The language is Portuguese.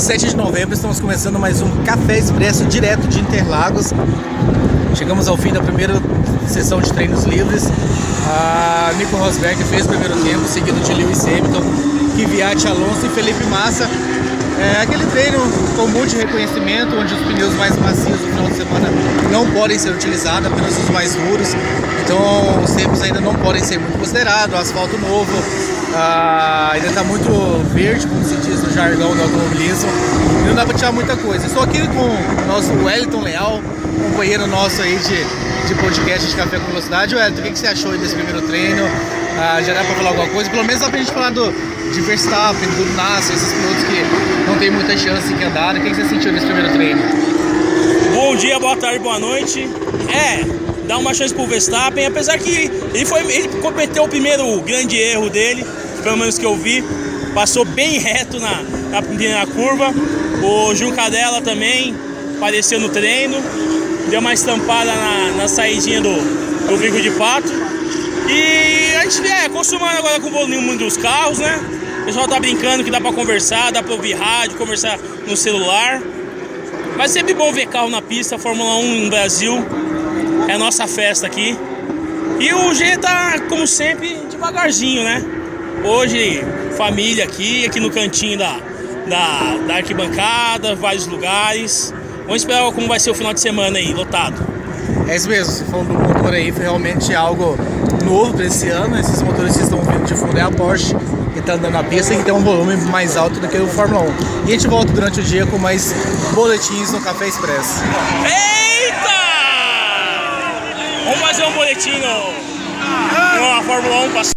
7 de novembro, estamos começando mais um Café Expresso direto de Interlagos. Chegamos ao fim da primeira sessão de treinos livres. A Nico Rosberg fez o primeiro tempo, seguido de Lewis Hamilton, Kvyat Alonso e Felipe Massa. É aquele treino comum de reconhecimento, onde os pneus mais macios no final de semana não podem ser utilizados, apenas os mais duros. Então os tempos ainda não podem ser muito considerados, asfalto novo, ah, ainda está muito verde, como se diz no jargão do automobilismo, e não dá para tirar muita coisa. Estou aqui com o nosso Wellington Leal, companheiro nosso aí de, de podcast de Café com Velocidade. Wellington, o que, que você achou desse primeiro treino? Ah, já dá para falar alguma coisa? Pelo menos dá para a gente falar do, de Verstappen, do Nasser, esses pilotos que não tem muita chance que andaram. O que, que você sentiu nesse primeiro treino? Bom dia, boa tarde, boa noite. É, dá uma chance pro Verstappen, apesar que ele, foi, ele cometeu o primeiro grande erro dele, pelo menos que eu vi, passou bem reto na, na primeira curva. O Juncadella também apareceu no treino, deu uma estampada na, na saidinha do, do bico de pato. E a gente é acostumando agora com o volume dos carros, né? O pessoal tá brincando que dá pra conversar, dá pra ouvir rádio, conversar no celular. Mas sempre bom ver carro na pista, Fórmula 1 no Brasil. É a nossa festa aqui. E o G tá, como sempre, devagarzinho, né? Hoje, família aqui, aqui no cantinho da, da, da arquibancada, vários lugares. Vamos esperar como vai ser o final de semana aí, lotado. É isso mesmo, se for do motor aí, foi realmente algo novo para esse ano. Esses motores que estão vindo de fundo é a Porsche, que está andando na pista e que tem um volume mais alto do que o Fórmula 1. E a gente volta durante o dia com mais boletins no Café Expresso. Eita! Vamos fazer um boletim no, no Fórmula 1 passando.